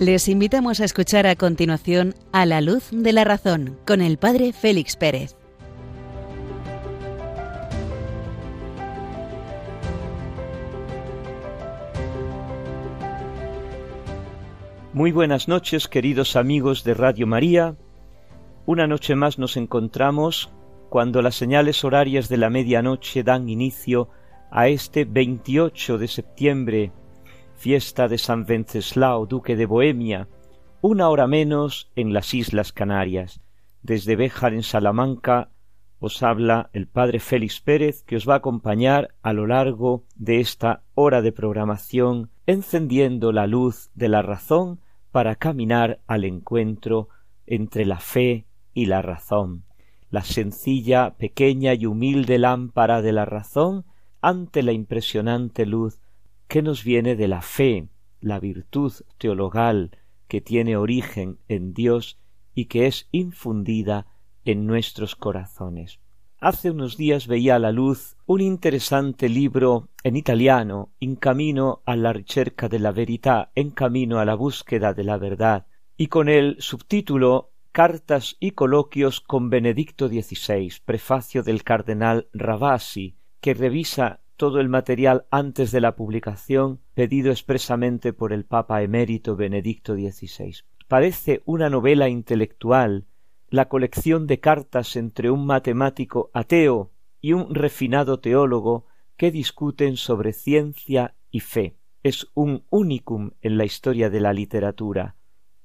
Les invitamos a escuchar a continuación A la luz de la razón con el Padre Félix Pérez. Muy buenas noches, queridos amigos de Radio María. Una noche más nos encontramos cuando las señales horarias de la medianoche dan inicio a este 28 de septiembre, fiesta de San Venceslao, duque de Bohemia, una hora menos en las Islas Canarias. Desde Béjar en Salamanca os habla el padre Félix Pérez que os va a acompañar a lo largo de esta hora de programación encendiendo la luz de la razón para caminar al encuentro entre la fe y la razón, la sencilla, pequeña y humilde lámpara de la razón ante la impresionante luz que nos viene de la fe, la virtud teologal que tiene origen en Dios y que es infundida en nuestros corazones. Hace unos días veía a la luz un interesante libro en italiano, In camino alla ricerca della verità, en camino a la búsqueda de la verdad, y con el subtítulo Cartas y coloquios con Benedicto XVI, prefacio del cardenal Ravasi, que revisa todo el material antes de la publicación pedido expresamente por el Papa emérito Benedicto XVI. Parece una novela intelectual la colección de cartas entre un matemático ateo y un refinado teólogo que discuten sobre ciencia y fe. Es un unicum en la historia de la literatura,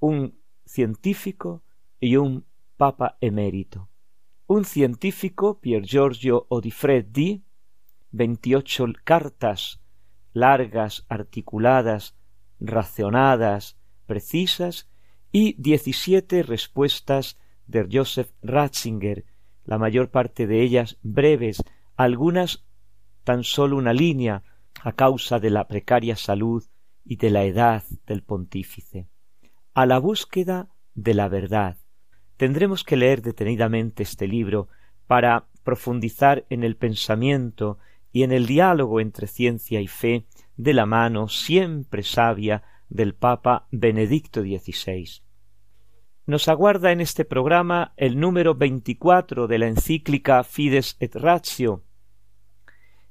un científico y un papa emérito. Un científico, Pier Giorgio Odifreddi, veintiocho cartas largas, articuladas, racionadas, precisas, y diecisiete respuestas de Joseph Ratzinger, la mayor parte de ellas breves, algunas tan solo una línea a causa de la precaria salud y de la edad del pontífice. A la búsqueda de la verdad. Tendremos que leer detenidamente este libro para profundizar en el pensamiento y en el diálogo entre ciencia y fe de la mano siempre sabia del Papa Benedicto XVI nos aguarda en este programa el número veinticuatro de la encíclica Fides et Ratio,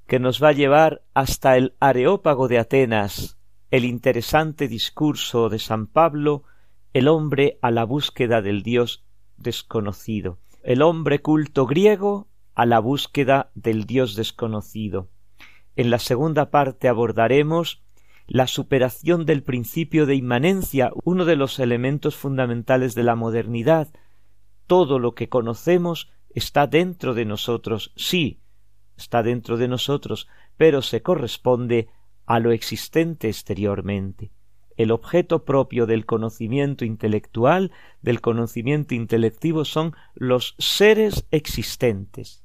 que nos va a llevar hasta el Areópago de Atenas, el interesante discurso de San Pablo, el hombre a la búsqueda del Dios desconocido, el hombre culto griego a la búsqueda del Dios desconocido. En la segunda parte abordaremos la superación del principio de inmanencia, uno de los elementos fundamentales de la modernidad. Todo lo que conocemos está dentro de nosotros, sí, está dentro de nosotros, pero se corresponde a lo existente exteriormente. El objeto propio del conocimiento intelectual, del conocimiento intelectivo, son los seres existentes,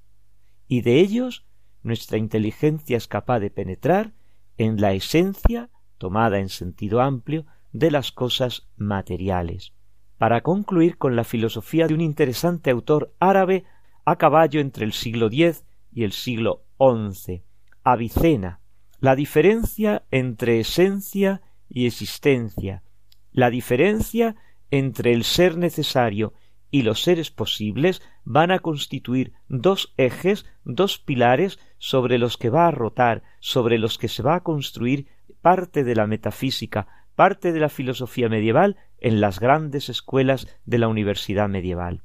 y de ellos nuestra inteligencia es capaz de penetrar en la esencia, tomada en sentido amplio, de las cosas materiales, para concluir con la filosofía de un interesante autor árabe a caballo entre el siglo X y el siglo XI, Avicena, la diferencia entre esencia y existencia, la diferencia entre el ser necesario y los seres posibles van a constituir dos ejes, dos pilares sobre los que va a rotar, sobre los que se va a construir parte de la metafísica, parte de la filosofía medieval en las grandes escuelas de la universidad medieval.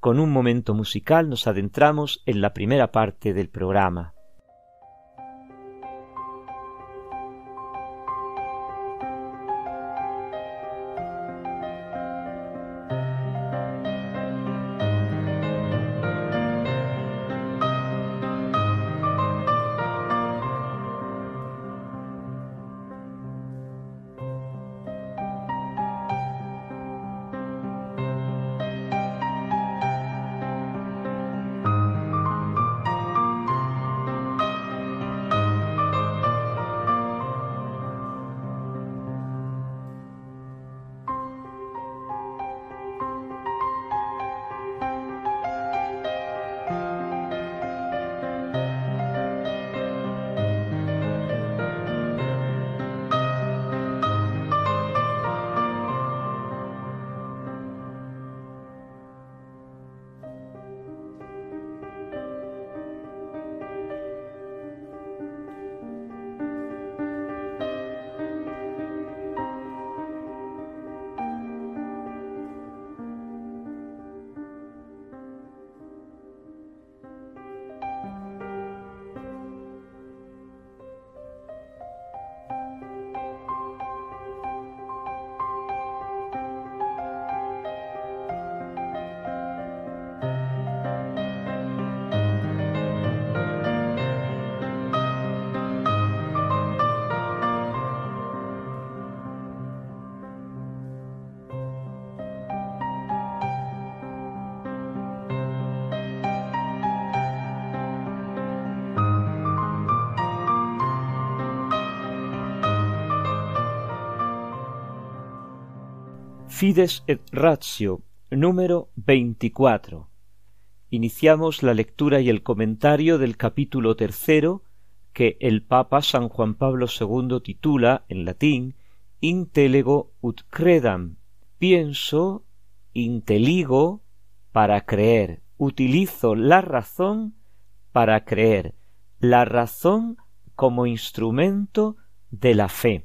Con un momento musical nos adentramos en la primera parte del programa. Fides et Ratio, número 24. Iniciamos la lectura y el comentario del capítulo tercero que el Papa San Juan Pablo II titula en latín Intellego ut credam. Pienso, inteligo para creer. Utilizo la razón para creer. La razón como instrumento de la fe.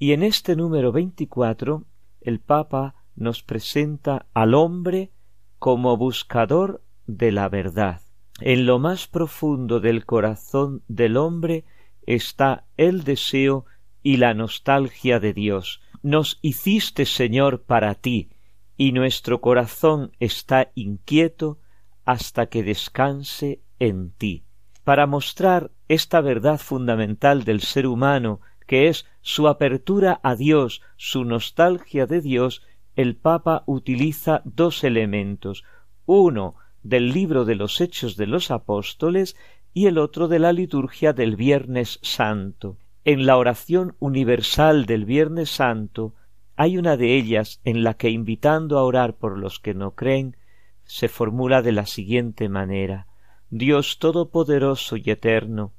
Y en este número 24 el Papa nos presenta al hombre como buscador de la verdad. En lo más profundo del corazón del hombre está el deseo y la nostalgia de Dios. Nos hiciste, Señor, para ti, y nuestro corazón está inquieto hasta que descanse en ti. Para mostrar esta verdad fundamental del ser humano, que es su apertura a Dios, su nostalgia de Dios, el Papa utiliza dos elementos, uno del libro de los Hechos de los Apóstoles y el otro de la liturgia del Viernes Santo. En la oración universal del Viernes Santo hay una de ellas en la que invitando a orar por los que no creen, se formula de la siguiente manera Dios Todopoderoso y Eterno,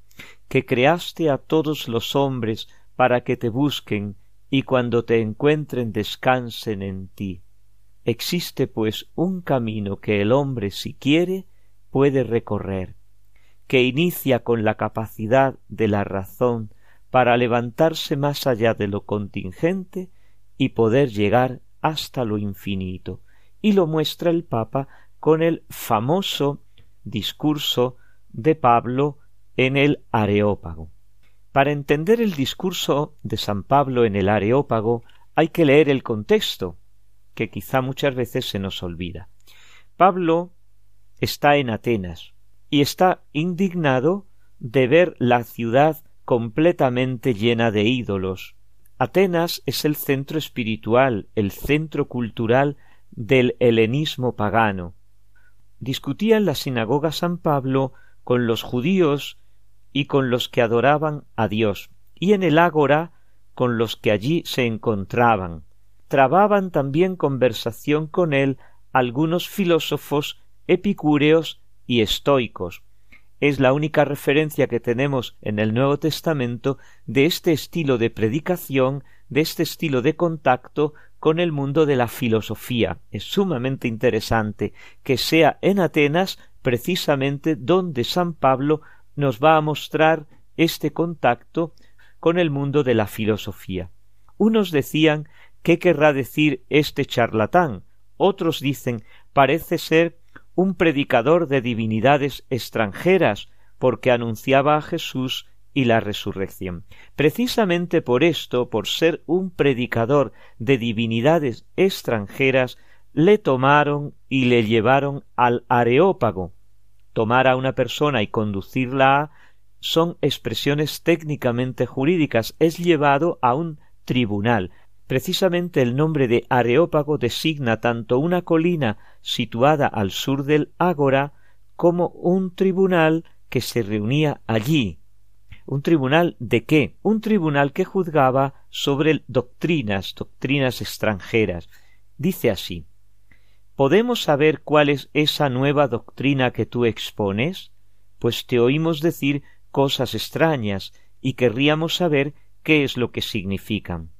que creaste a todos los hombres para que te busquen y cuando te encuentren descansen en ti. Existe pues un camino que el hombre si quiere puede recorrer, que inicia con la capacidad de la razón para levantarse más allá de lo contingente y poder llegar hasta lo infinito, y lo muestra el Papa con el famoso discurso de Pablo en el Areópago. Para entender el discurso de San Pablo en el Areópago hay que leer el contexto, que quizá muchas veces se nos olvida. Pablo está en Atenas y está indignado de ver la ciudad completamente llena de ídolos. Atenas es el centro espiritual, el centro cultural del helenismo pagano. Discutía en la sinagoga San Pablo con los judíos y con los que adoraban a Dios, y en el ágora con los que allí se encontraban. Trababan también conversación con él algunos filósofos epicúreos y estoicos. Es la única referencia que tenemos en el Nuevo Testamento de este estilo de predicación, de este estilo de contacto con el mundo de la filosofía. Es sumamente interesante que sea en Atenas precisamente donde San Pablo nos va a mostrar este contacto con el mundo de la filosofía. Unos decían ¿qué querrá decir este charlatán? Otros dicen parece ser un predicador de divinidades extranjeras porque anunciaba a Jesús y la resurrección. Precisamente por esto, por ser un predicador de divinidades extranjeras, le tomaron y le llevaron al Areópago, tomar a una persona y conducirla son expresiones técnicamente jurídicas, es llevado a un tribunal. Precisamente el nombre de Areópago designa tanto una colina situada al sur del Ágora como un tribunal que se reunía allí. ¿Un tribunal de qué? Un tribunal que juzgaba sobre doctrinas, doctrinas extranjeras. Dice así ¿Podemos saber cuál es esa nueva doctrina que tú expones? Pues te oímos decir cosas extrañas y querríamos saber qué es lo que significan.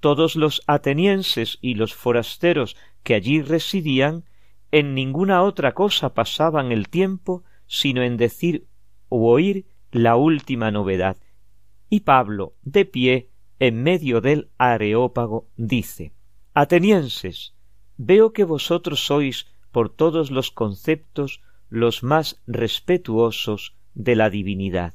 Todos los atenienses y los forasteros que allí residían en ninguna otra cosa pasaban el tiempo sino en decir o oír la última novedad. Y Pablo, de pie, en medio del areópago, dice Atenienses, veo que vosotros sois por todos los conceptos los más respetuosos de la divinidad,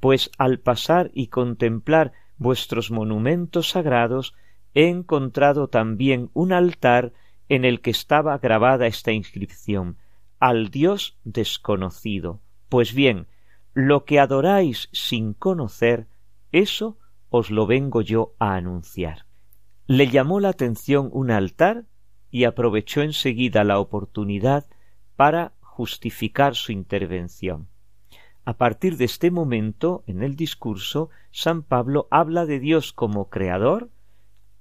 pues al pasar y contemplar vuestros monumentos sagrados he encontrado también un altar en el que estaba grabada esta inscripción al Dios desconocido. Pues bien, lo que adoráis sin conocer, eso os lo vengo yo a anunciar. Le llamó la atención un altar y aprovechó enseguida la oportunidad para justificar su intervención. A partir de este momento, en el discurso, San Pablo habla de Dios como creador,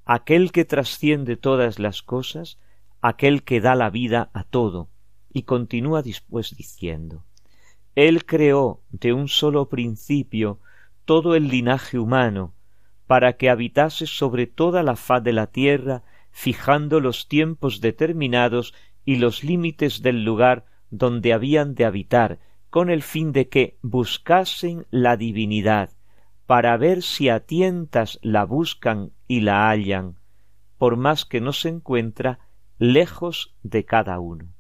aquel que trasciende todas las cosas, aquel que da la vida a todo. Y continúa después diciendo Él creó de un solo principio todo el linaje humano, para que habitase sobre toda la faz de la tierra, fijando los tiempos determinados y los límites del lugar donde habían de habitar, con el fin de que buscasen la divinidad, para ver si a tientas la buscan y la hallan, por más que no se encuentra lejos de cada uno.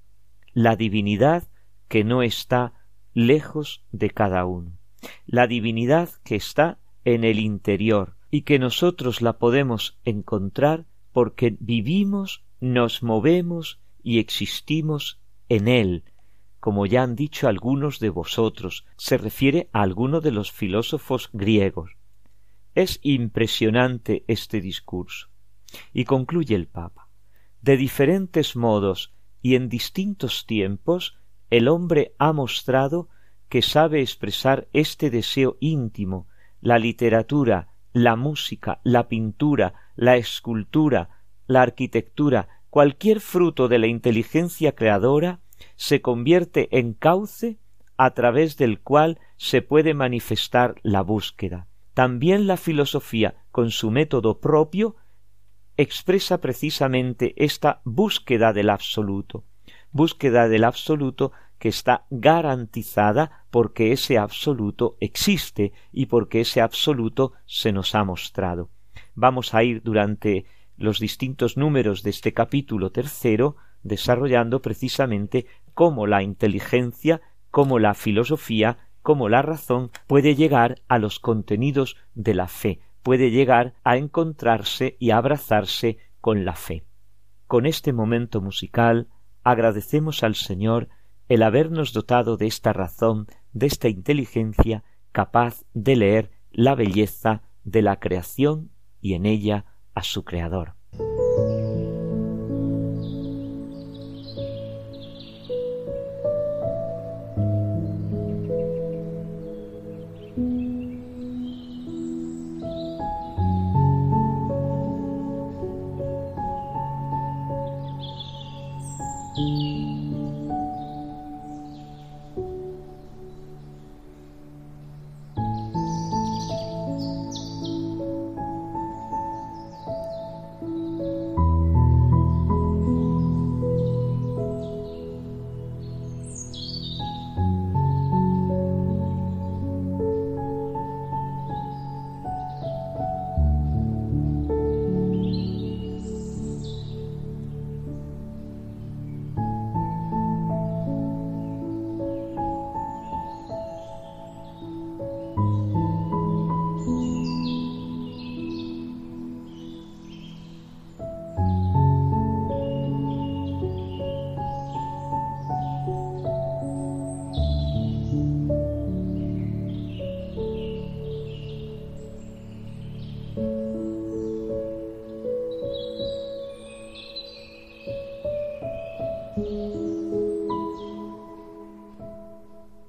La divinidad que no está lejos de cada uno. La divinidad que está en el interior y que nosotros la podemos encontrar porque vivimos, nos movemos y existimos en él, como ya han dicho algunos de vosotros, se refiere a alguno de los filósofos griegos. Es impresionante este discurso. Y concluye el Papa. De diferentes modos y en distintos tiempos, el hombre ha mostrado que sabe expresar este deseo íntimo, la literatura, la música, la pintura, la escultura, la arquitectura, cualquier fruto de la inteligencia creadora, se convierte en cauce a través del cual se puede manifestar la búsqueda. También la filosofía, con su método propio, expresa precisamente esta búsqueda del absoluto, búsqueda del absoluto que está garantizada porque ese absoluto existe y porque ese absoluto se nos ha mostrado. Vamos a ir durante los distintos números de este capítulo tercero desarrollando precisamente cómo la inteligencia, cómo la filosofía, cómo la razón puede llegar a los contenidos de la fe, puede llegar a encontrarse y a abrazarse con la fe. Con este momento musical agradecemos al Señor el habernos dotado de esta razón, de esta inteligencia capaz de leer la belleza de la creación y en ella a su Creador.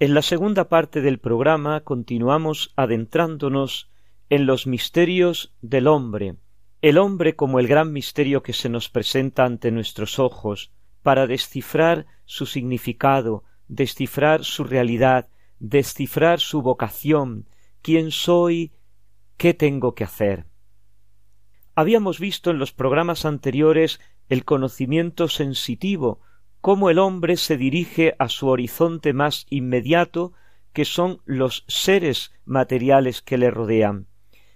En la segunda parte del programa continuamos adentrándonos en los misterios del hombre, el hombre como el gran misterio que se nos presenta ante nuestros ojos, para descifrar su significado, descifrar su realidad, descifrar su vocación, quién soy, qué tengo que hacer. Habíamos visto en los programas anteriores el conocimiento sensitivo, cómo el hombre se dirige a su horizonte más inmediato, que son los seres materiales que le rodean.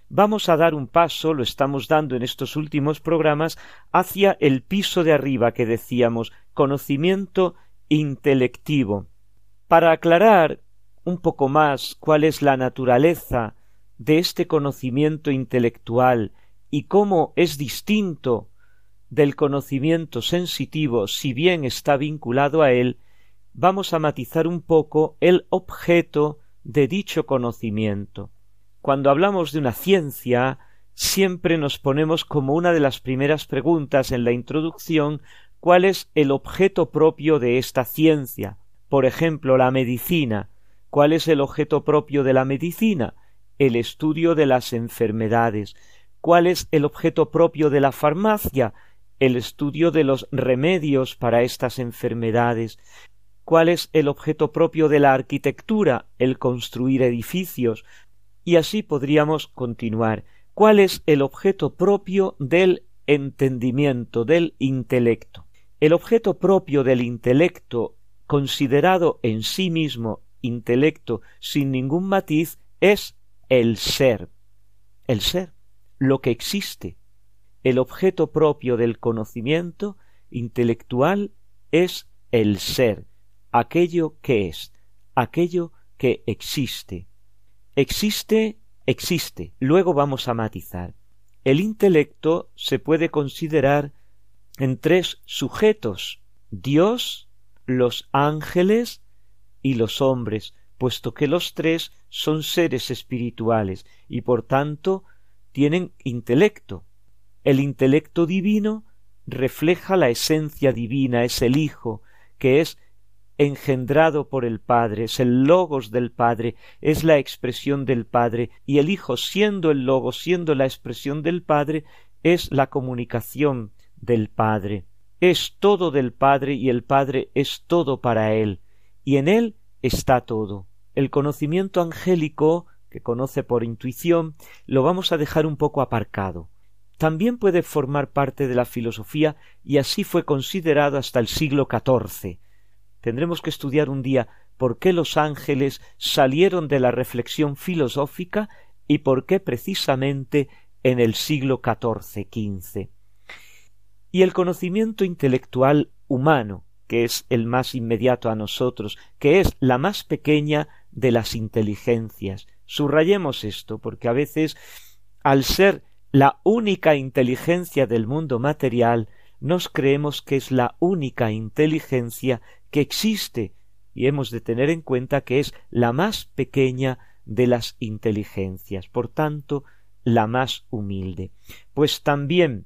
Vamos a dar un paso, lo estamos dando en estos últimos programas, hacia el piso de arriba que decíamos, conocimiento intelectivo. Para aclarar un poco más cuál es la naturaleza de este conocimiento intelectual y cómo es distinto del conocimiento sensitivo, si bien está vinculado a él, vamos a matizar un poco el objeto de dicho conocimiento. Cuando hablamos de una ciencia, siempre nos ponemos como una de las primeras preguntas en la introducción cuál es el objeto propio de esta ciencia. Por ejemplo, la medicina. ¿Cuál es el objeto propio de la medicina? El estudio de las enfermedades. ¿Cuál es el objeto propio de la farmacia? El estudio de los remedios para estas enfermedades. ¿Cuál es el objeto propio de la arquitectura? El construir edificios. Y así podríamos continuar. ¿Cuál es el objeto propio del entendimiento, del intelecto? El objeto propio del intelecto, considerado en sí mismo intelecto sin ningún matiz, es el ser. El ser, lo que existe. El objeto propio del conocimiento intelectual es el ser, aquello que es, aquello que existe. Existe, existe. Luego vamos a matizar. El intelecto se puede considerar en tres sujetos Dios, los ángeles y los hombres, puesto que los tres son seres espirituales y por tanto tienen intelecto. El intelecto divino refleja la esencia divina, es el Hijo, que es engendrado por el Padre, es el logos del Padre, es la expresión del Padre, y el Hijo, siendo el logos, siendo la expresión del Padre, es la comunicación del Padre. Es todo del Padre y el Padre es todo para él, y en él está todo. El conocimiento angélico, que conoce por intuición, lo vamos a dejar un poco aparcado. También puede formar parte de la filosofía y así fue considerado hasta el siglo XIV. Tendremos que estudiar un día por qué los ángeles salieron de la reflexión filosófica y por qué precisamente en el siglo XIV XV y el conocimiento intelectual humano, que es el más inmediato a nosotros, que es la más pequeña de las inteligencias. Subrayemos esto, porque a veces, al ser la única inteligencia del mundo material, nos creemos que es la única inteligencia que existe, y hemos de tener en cuenta que es la más pequeña de las inteligencias, por tanto, la más humilde. Pues también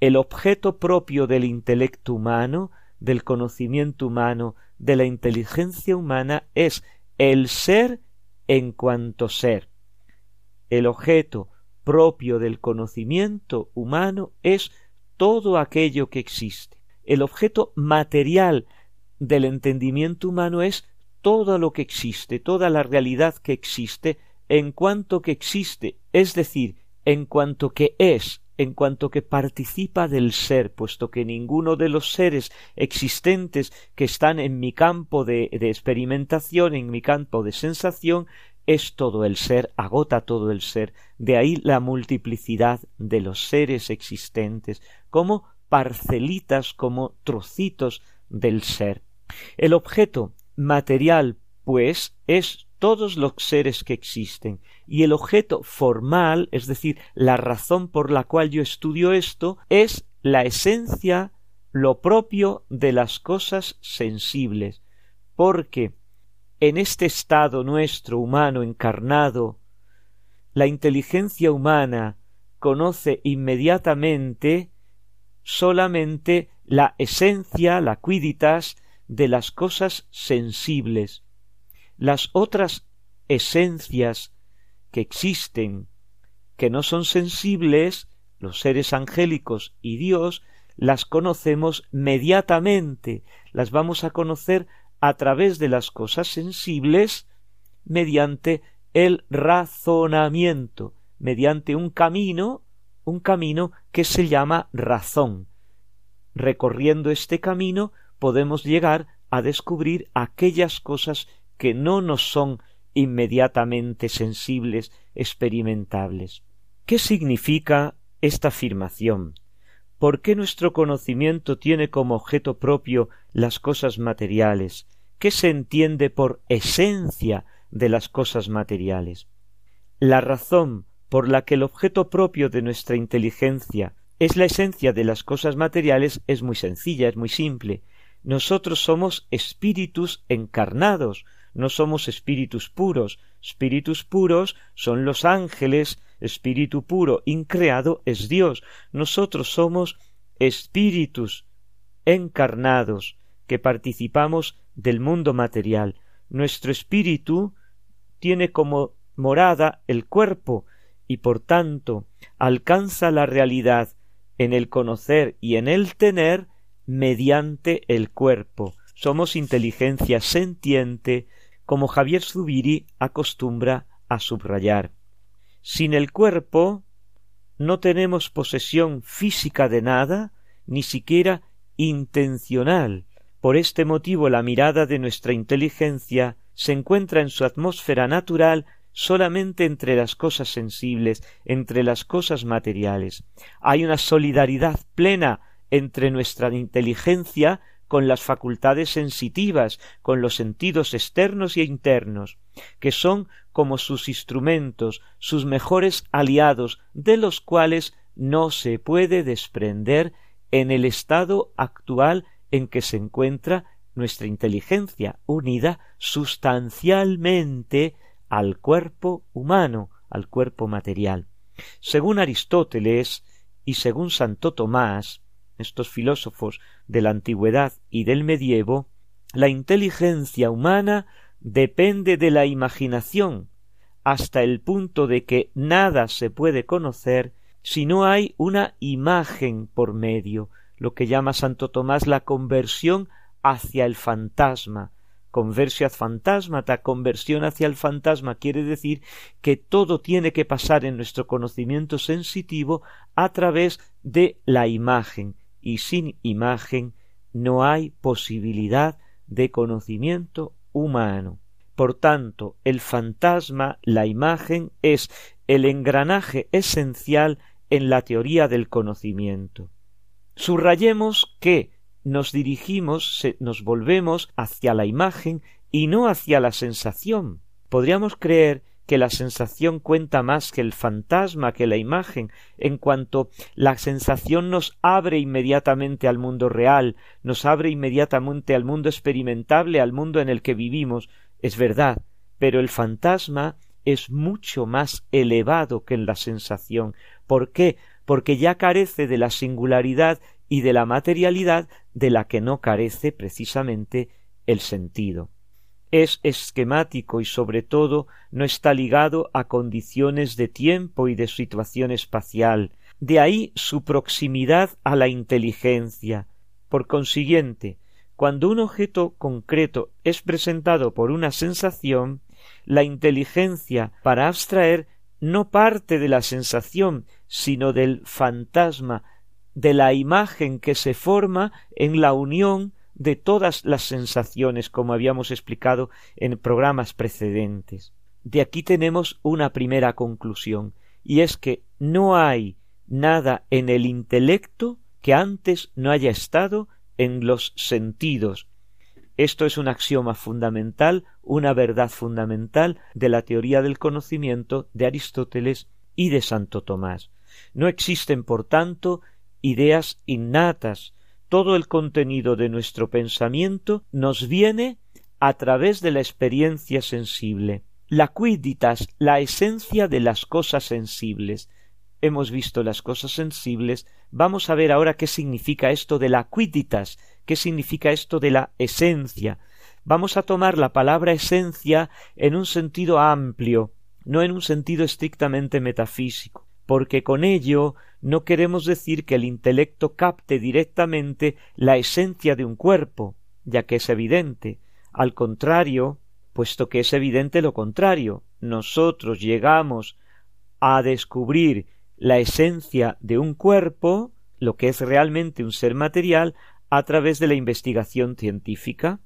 el objeto propio del intelecto humano, del conocimiento humano, de la inteligencia humana es el ser en cuanto ser. El objeto propio del conocimiento humano es todo aquello que existe. El objeto material del entendimiento humano es todo lo que existe, toda la realidad que existe en cuanto que existe, es decir, en cuanto que es, en cuanto que participa del ser, puesto que ninguno de los seres existentes que están en mi campo de, de, experimentación, en mi campo de sensación, es todo el ser, agota todo el ser, de ahí la multiplicidad de los seres existentes, como parcelitas, como trocitos del ser. El objeto material, pues, es todos los seres que existen, y el objeto formal, es decir, la razón por la cual yo estudio esto, es la esencia, lo propio de las cosas sensibles, porque en este estado nuestro humano encarnado, la inteligencia humana conoce inmediatamente solamente la esencia, la quiditas, de las cosas sensibles, las otras esencias que existen, que no son sensibles, los seres angélicos y Dios, las conocemos mediatamente, las vamos a conocer a través de las cosas sensibles mediante el razonamiento, mediante un camino, un camino que se llama razón. Recorriendo este camino podemos llegar a descubrir aquellas cosas que no nos son inmediatamente sensibles, experimentables. ¿Qué significa esta afirmación? ¿Por qué nuestro conocimiento tiene como objeto propio las cosas materiales? ¿Qué se entiende por esencia de las cosas materiales? La razón por la que el objeto propio de nuestra inteligencia es la esencia de las cosas materiales es muy sencilla, es muy simple. Nosotros somos espíritus encarnados, no somos espíritus puros. Espíritus puros son los ángeles, espíritu puro increado es Dios. Nosotros somos espíritus encarnados que participamos del mundo material. Nuestro espíritu tiene como morada el cuerpo y por tanto alcanza la realidad en el conocer y en el tener mediante el cuerpo. Somos inteligencia sentiente, como Javier Zubiri acostumbra a subrayar. Sin el cuerpo no tenemos posesión física de nada, ni siquiera intencional. Por este motivo la mirada de nuestra inteligencia se encuentra en su atmósfera natural solamente entre las cosas sensibles, entre las cosas materiales. Hay una solidaridad plena entre nuestra inteligencia con las facultades sensitivas, con los sentidos externos y internos, que son como sus instrumentos, sus mejores aliados, de los cuales no se puede desprender en el estado actual en que se encuentra nuestra inteligencia unida sustancialmente al cuerpo humano, al cuerpo material. Según Aristóteles y según Santo Tomás, estos filósofos de la antigüedad y del medievo, la inteligencia humana depende de la imaginación, hasta el punto de que nada se puede conocer si no hay una imagen por medio, lo que llama Santo Tomás la conversión hacia el fantasma. Conversión ad fantasmata, conversión hacia el fantasma quiere decir que todo tiene que pasar en nuestro conocimiento sensitivo a través de la imagen, y sin imagen no hay posibilidad de conocimiento humano. Por tanto, el fantasma, la imagen, es el engranaje esencial en la teoría del conocimiento. Subrayemos que nos dirigimos, nos volvemos hacia la imagen y no hacia la sensación. Podríamos creer que la sensación cuenta más que el fantasma, que la imagen, en cuanto la sensación nos abre inmediatamente al mundo real, nos abre inmediatamente al mundo experimentable, al mundo en el que vivimos. Es verdad, pero el fantasma es mucho más elevado que la sensación. ¿Por qué? Porque ya carece de la singularidad y de la materialidad de la que no carece precisamente el sentido es esquemático y sobre todo no está ligado a condiciones de tiempo y de situación espacial. De ahí su proximidad a la inteligencia. Por consiguiente, cuando un objeto concreto es presentado por una sensación, la inteligencia para abstraer no parte de la sensación, sino del fantasma, de la imagen que se forma en la unión de todas las sensaciones, como habíamos explicado en programas precedentes. De aquí tenemos una primera conclusión, y es que no hay nada en el intelecto que antes no haya estado en los sentidos. Esto es un axioma fundamental, una verdad fundamental de la teoría del conocimiento de Aristóteles y de Santo Tomás. No existen, por tanto, ideas innatas, todo el contenido de nuestro pensamiento nos viene a través de la experiencia sensible. La quiditas, la esencia de las cosas sensibles. Hemos visto las cosas sensibles, vamos a ver ahora qué significa esto de la quiditas, qué significa esto de la esencia. Vamos a tomar la palabra esencia en un sentido amplio, no en un sentido estrictamente metafísico porque con ello no queremos decir que el intelecto capte directamente la esencia de un cuerpo, ya que es evidente. Al contrario, puesto que es evidente lo contrario, nosotros llegamos a descubrir la esencia de un cuerpo, lo que es realmente un ser material, a través de la investigación científica,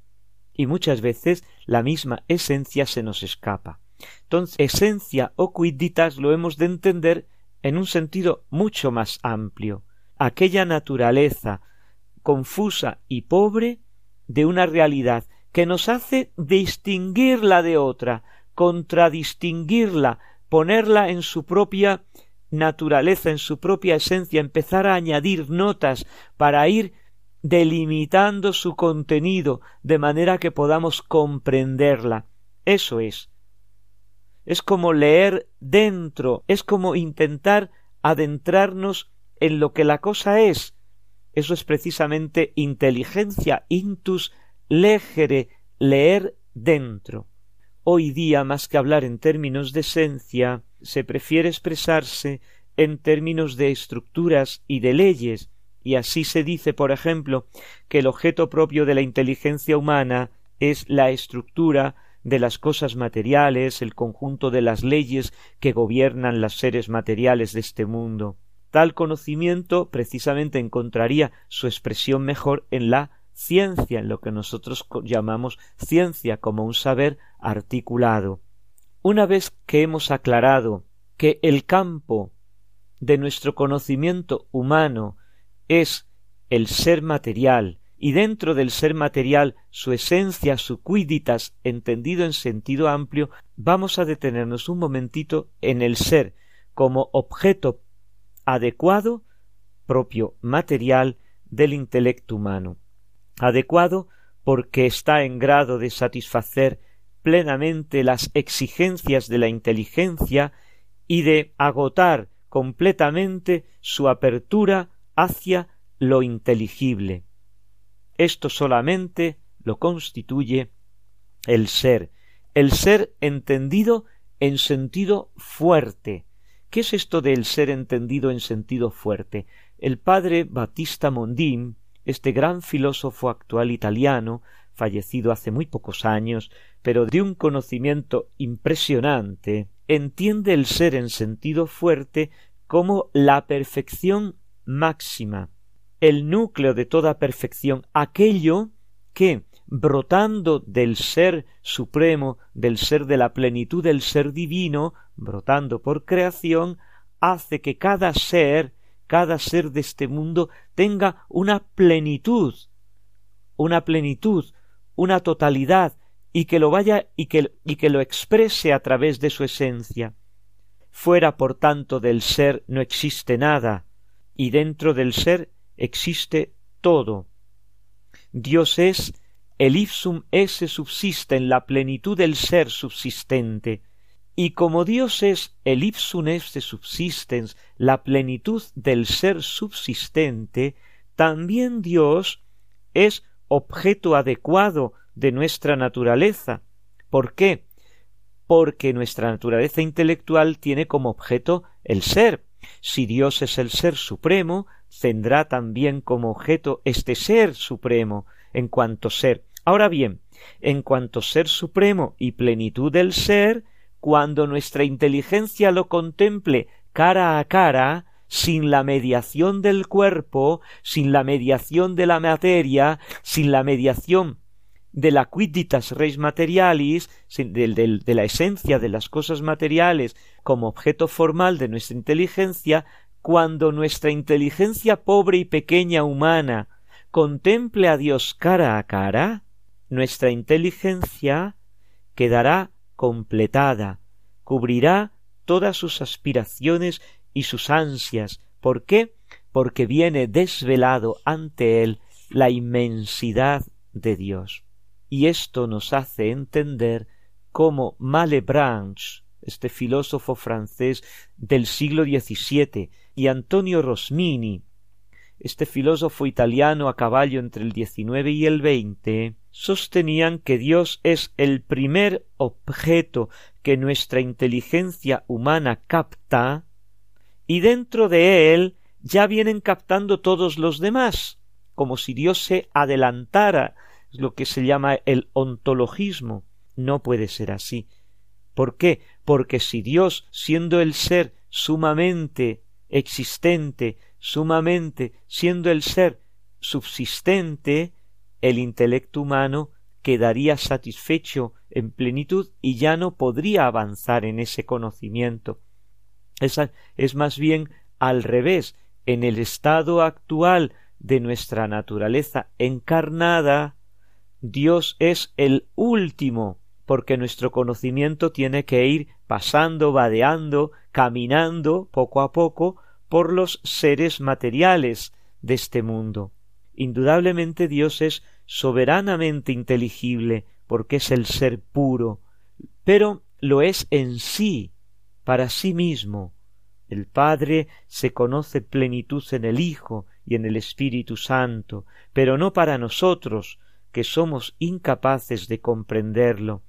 y muchas veces la misma esencia se nos escapa. Entonces, esencia o quiditas lo hemos de entender en un sentido mucho más amplio, aquella naturaleza confusa y pobre de una realidad que nos hace distinguirla de otra, contradistinguirla, ponerla en su propia naturaleza, en su propia esencia, empezar a añadir notas para ir delimitando su contenido de manera que podamos comprenderla. Eso es es como leer dentro, es como intentar adentrarnos en lo que la cosa es. Eso es precisamente inteligencia, intus legere, leer dentro. Hoy día, más que hablar en términos de esencia, se prefiere expresarse en términos de estructuras y de leyes, y así se dice, por ejemplo, que el objeto propio de la inteligencia humana es la estructura de las cosas materiales, el conjunto de las leyes que gobiernan los seres materiales de este mundo. Tal conocimiento precisamente encontraría su expresión mejor en la ciencia, en lo que nosotros llamamos ciencia como un saber articulado. Una vez que hemos aclarado que el campo de nuestro conocimiento humano es el ser material, y dentro del ser material su esencia, su cuiditas, entendido en sentido amplio, vamos a detenernos un momentito en el ser como objeto adecuado, propio material del intelecto humano. Adecuado porque está en grado de satisfacer plenamente las exigencias de la inteligencia y de agotar completamente su apertura hacia lo inteligible. Esto solamente lo constituye el ser, el ser entendido en sentido fuerte. ¿Qué es esto del ser entendido en sentido fuerte? El padre Battista Mondin, este gran filósofo actual italiano, fallecido hace muy pocos años, pero de un conocimiento impresionante, entiende el ser en sentido fuerte como la perfección máxima, el núcleo de toda perfección, aquello que, brotando del ser supremo, del ser de la plenitud del ser divino, brotando por creación, hace que cada ser, cada ser de este mundo tenga una plenitud, una plenitud, una totalidad, y que lo vaya y que, y que lo exprese a través de su esencia. Fuera, por tanto, del ser no existe nada, y dentro del ser existe todo. Dios es el ipsum esse subsiste en la plenitud del ser subsistente, y como Dios es el ipsum esse subsistens, la plenitud del ser subsistente, también Dios es objeto adecuado de nuestra naturaleza. ¿Por qué? Porque nuestra naturaleza intelectual tiene como objeto el ser, si Dios es el ser supremo, tendrá también como objeto este ser supremo en cuanto ser. Ahora bien, en cuanto ser supremo y plenitud del ser, cuando nuestra inteligencia lo contemple cara a cara, sin la mediación del cuerpo, sin la mediación de la materia, sin la mediación de la quiditas res materialis, de, la esencia de las cosas materiales como objeto formal de nuestra inteligencia, cuando nuestra inteligencia pobre y pequeña humana contemple a Dios cara a cara, nuestra inteligencia quedará completada, cubrirá todas sus aspiraciones y sus ansias. ¿Por qué? Porque viene desvelado ante él la inmensidad de Dios y esto nos hace entender cómo Malebranche, este filósofo francés del siglo XVII, y Antonio Rosmini, este filósofo italiano a caballo entre el XIX y el XX, sostenían que Dios es el primer objeto que nuestra inteligencia humana capta, y dentro de él ya vienen captando todos los demás, como si Dios se adelantara lo que se llama el ontologismo. No puede ser así. ¿Por qué? Porque si Dios, siendo el ser sumamente existente, sumamente, siendo el ser subsistente, el intelecto humano quedaría satisfecho en plenitud y ya no podría avanzar en ese conocimiento. Esa es más bien al revés, en el estado actual de nuestra naturaleza encarnada, Dios es el último, porque nuestro conocimiento tiene que ir pasando, vadeando, caminando poco a poco por los seres materiales de este mundo. Indudablemente Dios es soberanamente inteligible, porque es el ser puro, pero lo es en sí, para sí mismo. El Padre se conoce plenitud en el Hijo y en el Espíritu Santo, pero no para nosotros, que somos incapaces de comprenderlo,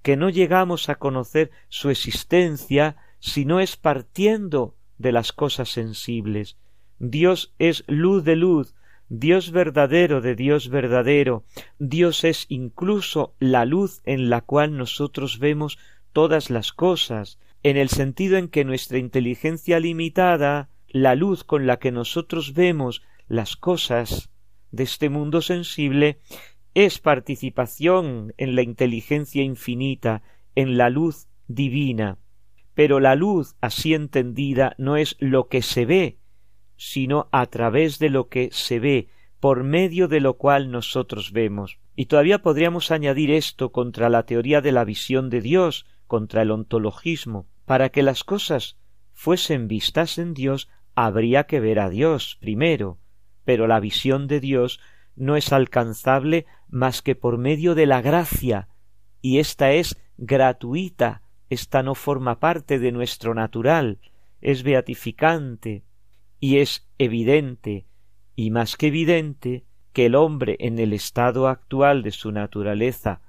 que no llegamos a conocer su existencia si no es partiendo de las cosas sensibles. Dios es luz de luz, Dios verdadero de Dios verdadero, Dios es incluso la luz en la cual nosotros vemos todas las cosas, en el sentido en que nuestra inteligencia limitada, la luz con la que nosotros vemos las cosas de este mundo sensible, es participación en la inteligencia infinita, en la luz divina. Pero la luz así entendida no es lo que se ve, sino a través de lo que se ve, por medio de lo cual nosotros vemos. Y todavía podríamos añadir esto contra la teoría de la visión de Dios, contra el ontologismo. Para que las cosas fuesen vistas en Dios, habría que ver a Dios primero, pero la visión de Dios no es alcanzable más que por medio de la gracia, y ésta es gratuita, ésta no forma parte de nuestro natural, es beatificante, y es evidente, y más que evidente, que el hombre en el estado actual de su naturaleza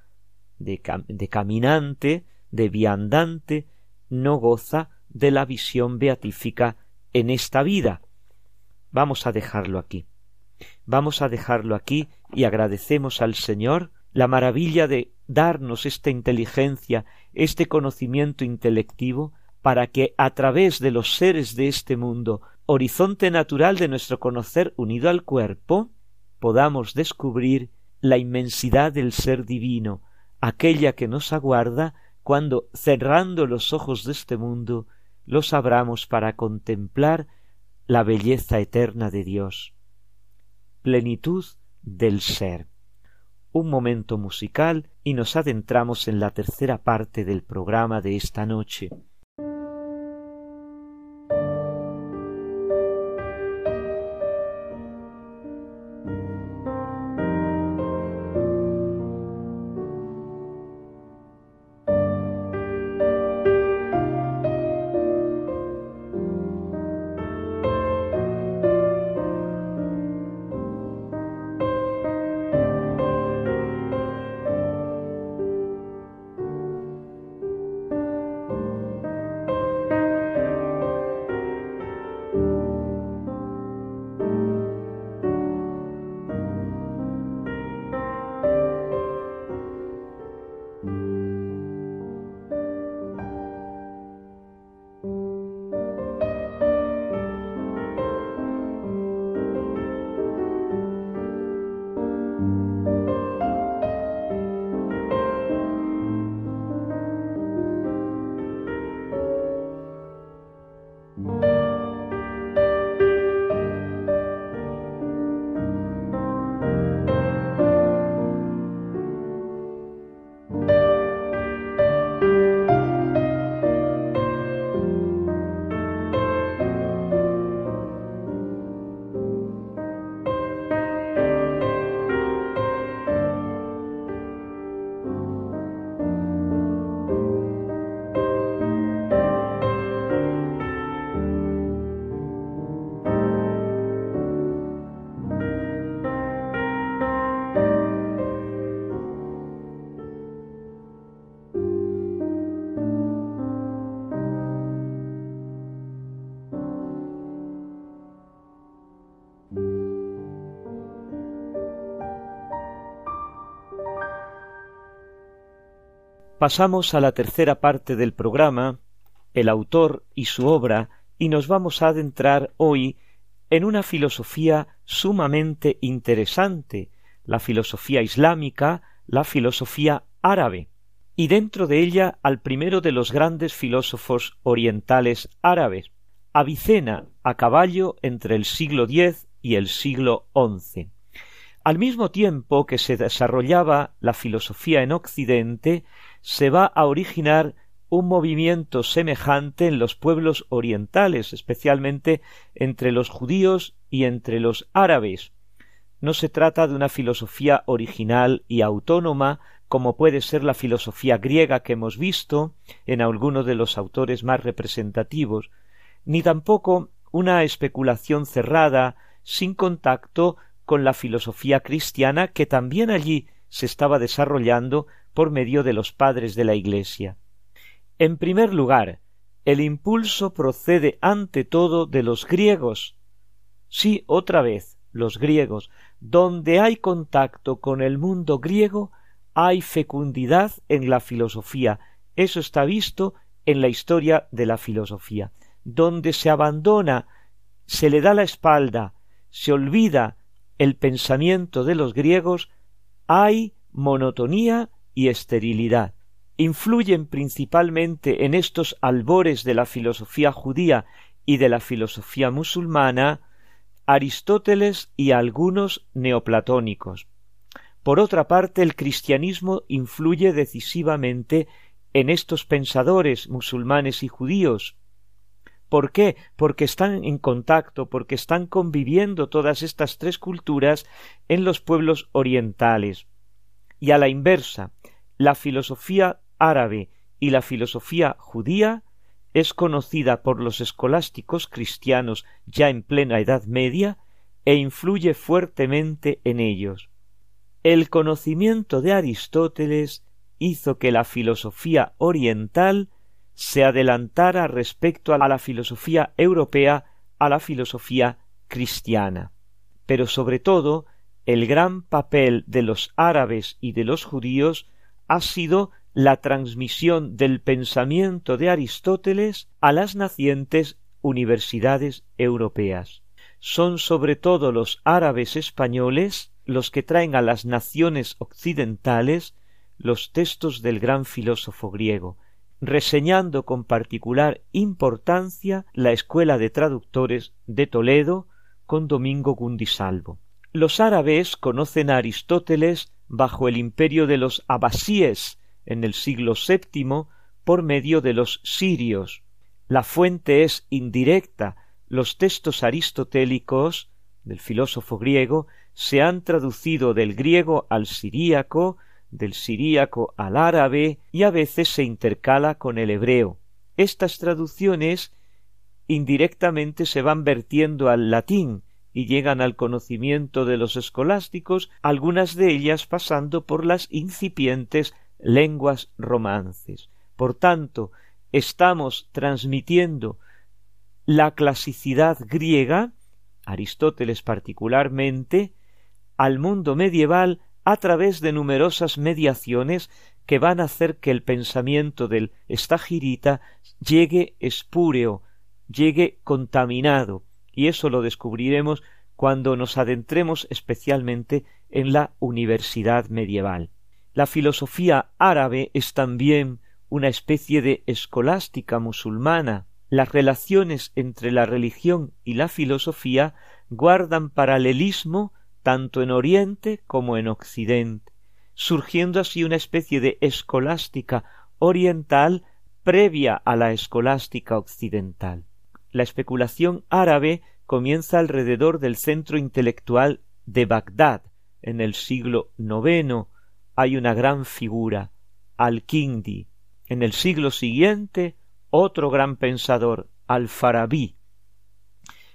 de, de caminante, de viandante, no goza de la visión beatífica en esta vida. Vamos a dejarlo aquí. Vamos a dejarlo aquí y agradecemos al Señor la maravilla de darnos esta inteligencia, este conocimiento intelectivo, para que a través de los seres de este mundo horizonte natural de nuestro conocer unido al cuerpo, podamos descubrir la inmensidad del ser divino, aquella que nos aguarda cuando, cerrando los ojos de este mundo, los abramos para contemplar la belleza eterna de Dios. Plenitud del ser. Un momento musical y nos adentramos en la tercera parte del programa de esta noche. Pasamos a la tercera parte del programa, el autor y su obra, y nos vamos a adentrar hoy en una filosofía sumamente interesante, la filosofía islámica, la filosofía árabe, y dentro de ella al primero de los grandes filósofos orientales árabes, Avicena, a caballo entre el siglo X y el siglo XI. Al mismo tiempo que se desarrollaba la filosofía en Occidente, se va a originar un movimiento semejante en los pueblos orientales, especialmente entre los judíos y entre los árabes. No se trata de una filosofía original y autónoma como puede ser la filosofía griega que hemos visto en algunos de los autores más representativos, ni tampoco una especulación cerrada sin contacto con la filosofía cristiana que también allí se estaba desarrollando por medio de los padres de la Iglesia. En primer lugar, el impulso procede ante todo de los griegos. Sí, otra vez, los griegos. Donde hay contacto con el mundo griego, hay fecundidad en la filosofía. Eso está visto en la historia de la filosofía. Donde se abandona, se le da la espalda, se olvida el pensamiento de los griegos, hay monotonía y esterilidad. Influyen principalmente en estos albores de la filosofía judía y de la filosofía musulmana Aristóteles y algunos neoplatónicos. Por otra parte, el cristianismo influye decisivamente en estos pensadores musulmanes y judíos. ¿Por qué? Porque están en contacto, porque están conviviendo todas estas tres culturas en los pueblos orientales. Y a la inversa, la filosofía árabe y la filosofía judía es conocida por los escolásticos cristianos ya en plena Edad Media e influye fuertemente en ellos. El conocimiento de Aristóteles hizo que la filosofía oriental se adelantara respecto a la filosofía europea, a la filosofía cristiana. Pero sobre todo, el gran papel de los árabes y de los judíos ha sido la transmisión del pensamiento de Aristóteles a las nacientes universidades europeas. Son sobre todo los árabes españoles los que traen a las naciones occidentales los textos del gran filósofo griego, reseñando con particular importancia la escuela de traductores de Toledo con Domingo Gundisalvo. Los árabes conocen a Aristóteles bajo el imperio de los abasíes en el siglo VII por medio de los sirios. La fuente es indirecta. Los textos aristotélicos del filósofo griego se han traducido del griego al siríaco, del siríaco al árabe y a veces se intercala con el hebreo. Estas traducciones indirectamente se van vertiendo al latín y llegan al conocimiento de los escolásticos, algunas de ellas pasando por las incipientes lenguas romances. Por tanto, estamos transmitiendo la clasicidad griega, Aristóteles particularmente, al mundo medieval a través de numerosas mediaciones que van a hacer que el pensamiento del estagirita llegue espúreo, llegue contaminado, y eso lo descubriremos cuando nos adentremos especialmente en la universidad medieval. La filosofía árabe es también una especie de escolástica musulmana. Las relaciones entre la religión y la filosofía guardan paralelismo tanto en Oriente como en Occidente, surgiendo así una especie de escolástica oriental previa a la escolástica occidental. La especulación árabe comienza alrededor del centro intelectual de Bagdad en el siglo IX hay una gran figura, Al-Kindi. En el siglo siguiente, otro gran pensador, Al-Farabi,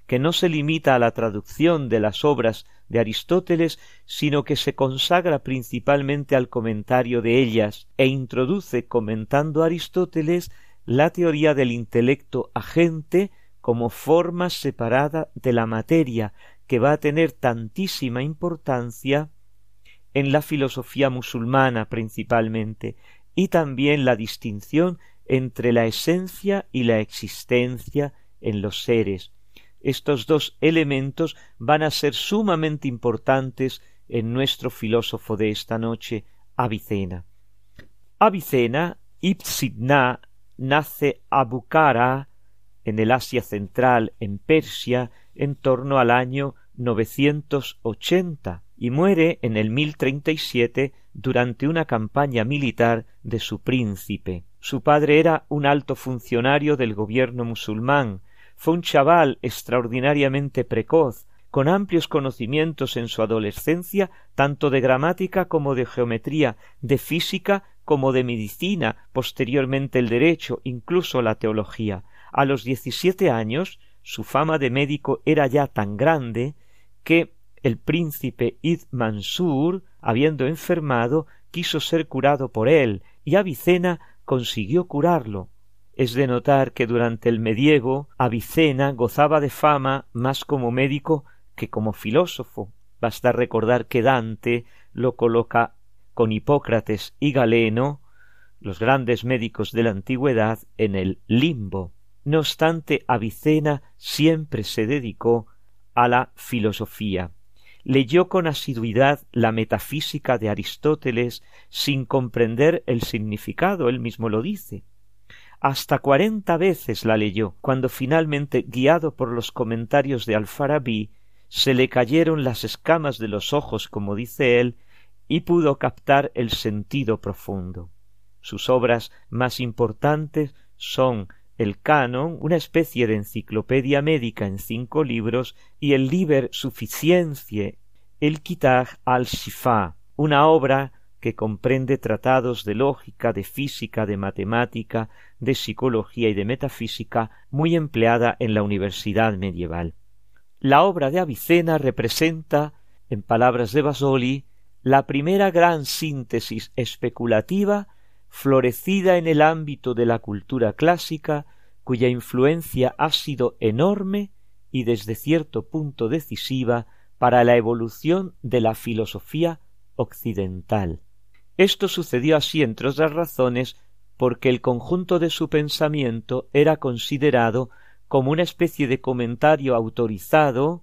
que no se limita a la traducción de las obras de Aristóteles, sino que se consagra principalmente al comentario de ellas e introduce, comentando a Aristóteles, la teoría del intelecto agente como forma separada de la materia, que va a tener tantísima importancia en la filosofía musulmana principalmente, y también la distinción entre la esencia y la existencia en los seres. Estos dos elementos van a ser sumamente importantes en nuestro filósofo de esta noche, Avicena. Avicena, Ipsidna, nace a Bukhara, en el Asia Central, en Persia, en torno al año 980 y muere en el 1037 durante una campaña militar de su príncipe. Su padre era un alto funcionario del gobierno musulmán, fue un chaval extraordinariamente precoz, con amplios conocimientos en su adolescencia tanto de gramática como de geometría, de física como de medicina, posteriormente el derecho, incluso la teología. A los diecisiete años su fama de médico era ya tan grande que el príncipe Id Mansur, habiendo enfermado, quiso ser curado por él, y Avicena consiguió curarlo. es de notar que durante el medievo Avicena gozaba de fama más como médico que como filósofo. Basta recordar que Dante lo coloca con Hipócrates y Galeno, los grandes médicos de la antigüedad, en el limbo. No obstante, Avicena siempre se dedicó a la filosofía. Leyó con asiduidad la metafísica de Aristóteles sin comprender el significado, él mismo lo dice. Hasta cuarenta veces la leyó, cuando finalmente, guiado por los comentarios de Alfarabí, se le cayeron las escamas de los ojos, como dice él, y pudo captar el sentido profundo. Sus obras más importantes son el Canon, una especie de enciclopedia médica en cinco libros, y el Liber Sufficiencie, el Kitab al-Shifa, una obra que comprende tratados de lógica, de física, de matemática, de psicología y de metafísica, muy empleada en la universidad medieval. La obra de Avicena representa, en palabras de Basoli, la primera gran síntesis especulativa florecida en el ámbito de la cultura clásica, cuya influencia ha sido enorme y desde cierto punto decisiva para la evolución de la filosofía occidental. Esto sucedió así, entre otras razones, porque el conjunto de su pensamiento era considerado como una especie de comentario autorizado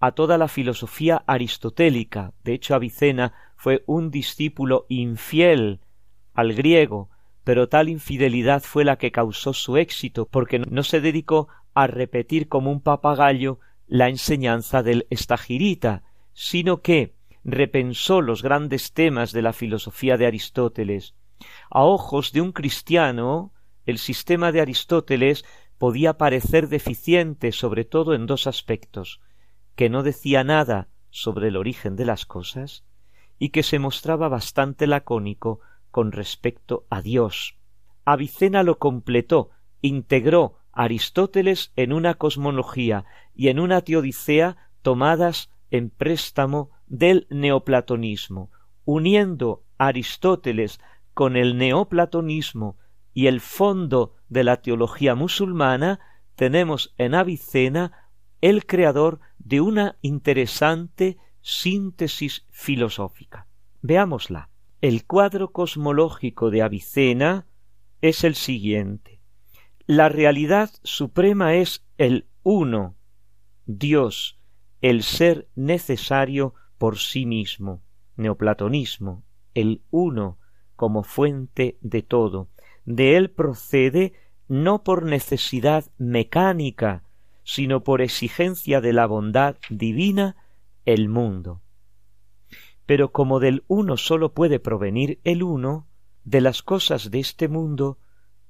a toda la filosofía aristotélica. De hecho, Avicena fue un discípulo infiel al griego, pero tal infidelidad fue la que causó su éxito, porque no se dedicó a repetir como un papagayo la enseñanza del estagirita, sino que repensó los grandes temas de la filosofía de Aristóteles. A ojos de un cristiano, el sistema de Aristóteles podía parecer deficiente sobre todo en dos aspectos que no decía nada sobre el origen de las cosas y que se mostraba bastante lacónico con respecto a Dios. Avicena lo completó, integró Aristóteles en una cosmología y en una teodicea tomadas en préstamo del neoplatonismo, uniendo Aristóteles con el neoplatonismo y el fondo de la teología musulmana, tenemos en Avicena el creador de una interesante síntesis filosófica. Veámosla. El cuadro cosmológico de Avicena es el siguiente. La realidad suprema es el uno, Dios, el ser necesario por sí mismo, neoplatonismo, el uno como fuente de todo. De él procede no por necesidad mecánica, sino por exigencia de la bondad divina el mundo. Pero como del uno sólo puede provenir el uno, de las cosas de este mundo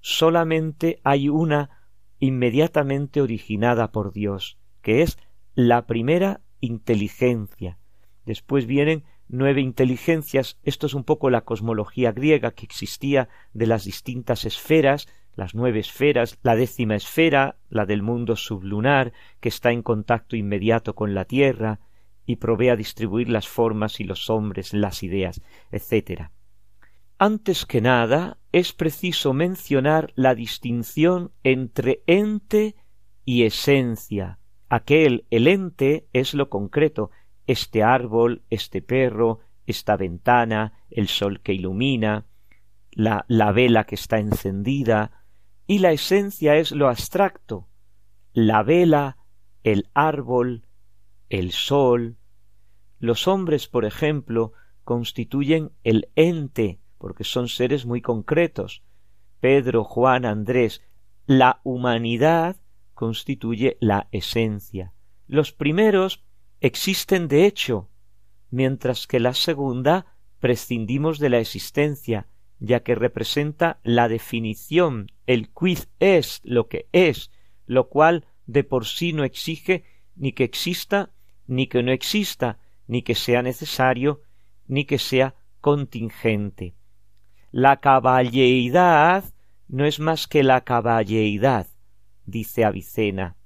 solamente hay una inmediatamente originada por Dios, que es la primera inteligencia. Después vienen nueve inteligencias, esto es un poco la cosmología griega que existía de las distintas esferas, las nueve esferas, la décima esfera, la del mundo sublunar, que está en contacto inmediato con la Tierra, y provee a distribuir las formas y los hombres, las ideas, etc. Antes que nada, es preciso mencionar la distinción entre ente y esencia. Aquel, el ente, es lo concreto, este árbol, este perro, esta ventana, el sol que ilumina, la, la vela que está encendida, y la esencia es lo abstracto, la vela, el árbol, el sol, los hombres, por ejemplo, constituyen el ente, porque son seres muy concretos. Pedro, Juan, Andrés, la humanidad constituye la esencia. Los primeros existen de hecho, mientras que la segunda prescindimos de la existencia, ya que representa la definición, el quiz es lo que es, lo cual de por sí no exige ni que exista ni que no exista, ni que sea necesario, ni que sea contingente. La caballeidad no es más que la caballeidad, dice Avicena.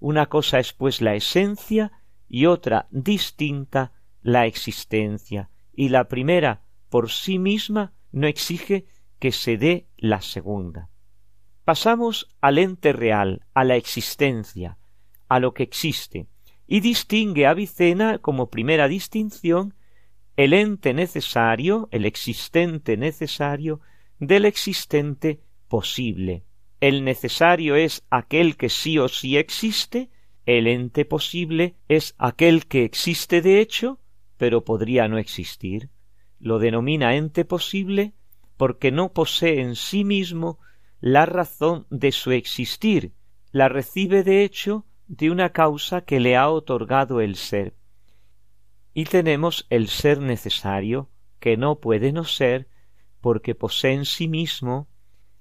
Una cosa es pues la esencia y otra distinta la existencia, y la primera por sí misma no exige que se dé la segunda. Pasamos al ente real, a la existencia, a lo que existe, y distingue Avicena como primera distinción el ente necesario, el existente necesario, del existente posible. El necesario es aquel que sí o sí existe, el ente posible es aquel que existe de hecho, pero podría no existir. Lo denomina ente posible porque no posee en sí mismo la razón de su existir, la recibe de hecho de una causa que le ha otorgado el ser. Y tenemos el ser necesario, que no puede no ser, porque posee en sí mismo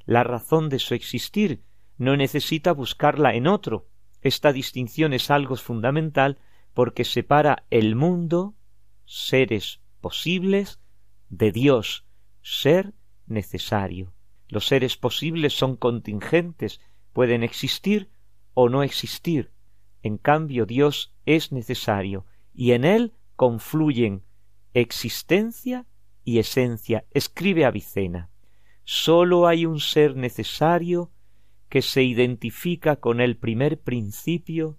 la razón de su existir, no necesita buscarla en otro. Esta distinción es algo fundamental porque separa el mundo, seres posibles, de Dios, ser necesario. Los seres posibles son contingentes, pueden existir o no existir. En cambio, Dios es necesario y en él confluyen existencia y esencia. Escribe Avicena. Sólo hay un ser necesario que se identifica con el primer principio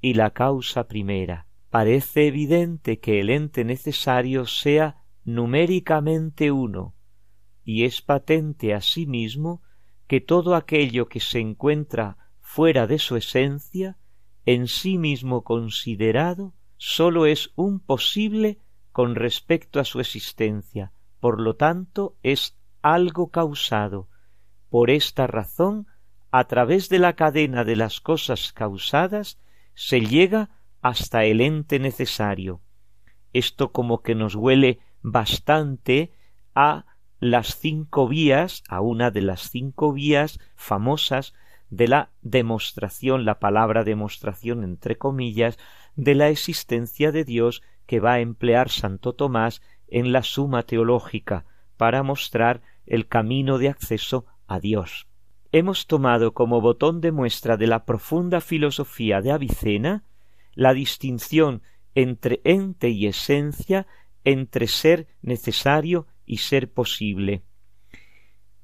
y la causa primera. Parece evidente que el ente necesario sea numéricamente uno, y es patente asimismo que todo aquello que se encuentra fuera de su esencia, en sí mismo considerado, sólo es un posible con respecto a su existencia, por lo tanto es algo causado. Por esta razón, a través de la cadena de las cosas causadas, se llega hasta el ente necesario. Esto como que nos huele bastante a las cinco vías, a una de las cinco vías famosas de la demostración, la palabra demostración entre comillas, de la existencia de Dios que va a emplear Santo Tomás en la Suma Teológica para mostrar el camino de acceso a Dios. Hemos tomado como botón de muestra de la profunda filosofía de Avicena la distinción entre ente y esencia, entre ser necesario y ser posible.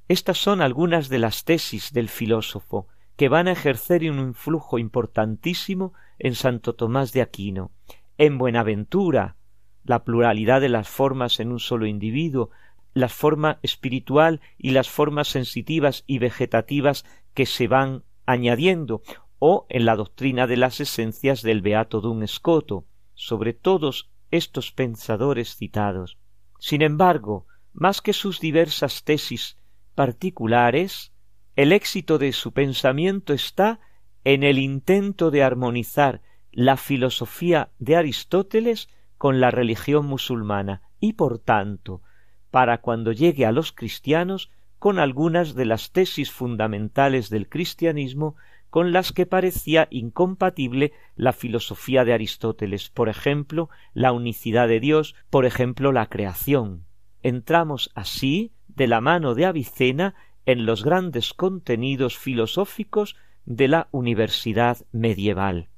Estas son algunas de las tesis del filósofo que van a ejercer un influjo importantísimo en Santo Tomás de Aquino, en Buenaventura, la pluralidad de las formas en un solo individuo, la forma espiritual y las formas sensitivas y vegetativas que se van añadiendo, o en la doctrina de las esencias del Beato Dun Escoto, sobre todos estos pensadores citados. Sin embargo, más que sus diversas tesis particulares, el éxito de su pensamiento está en el intento de armonizar la filosofía de Aristóteles con la religión musulmana y por tanto para cuando llegue a los cristianos con algunas de las tesis fundamentales del cristianismo con las que parecía incompatible la filosofía de Aristóteles, por ejemplo, la unicidad de Dios, por ejemplo, la creación. Entramos así, de la mano de Avicena, en los grandes contenidos filosóficos de la universidad medieval.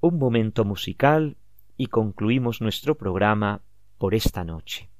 Un momento musical y concluimos nuestro programa por esta noche.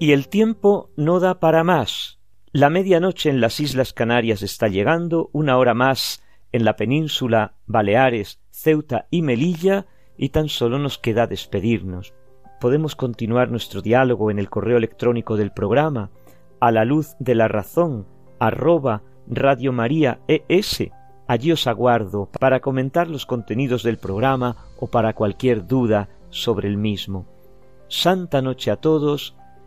Y el tiempo no da para más. La medianoche en las Islas Canarias está llegando, una hora más en la península, Baleares, Ceuta y Melilla, y tan solo nos queda despedirnos. Podemos continuar nuestro diálogo en el correo electrónico del programa, a la luz de la razón, arroba Radio María ES. Allí os aguardo para comentar los contenidos del programa o para cualquier duda sobre el mismo. Santa noche a todos,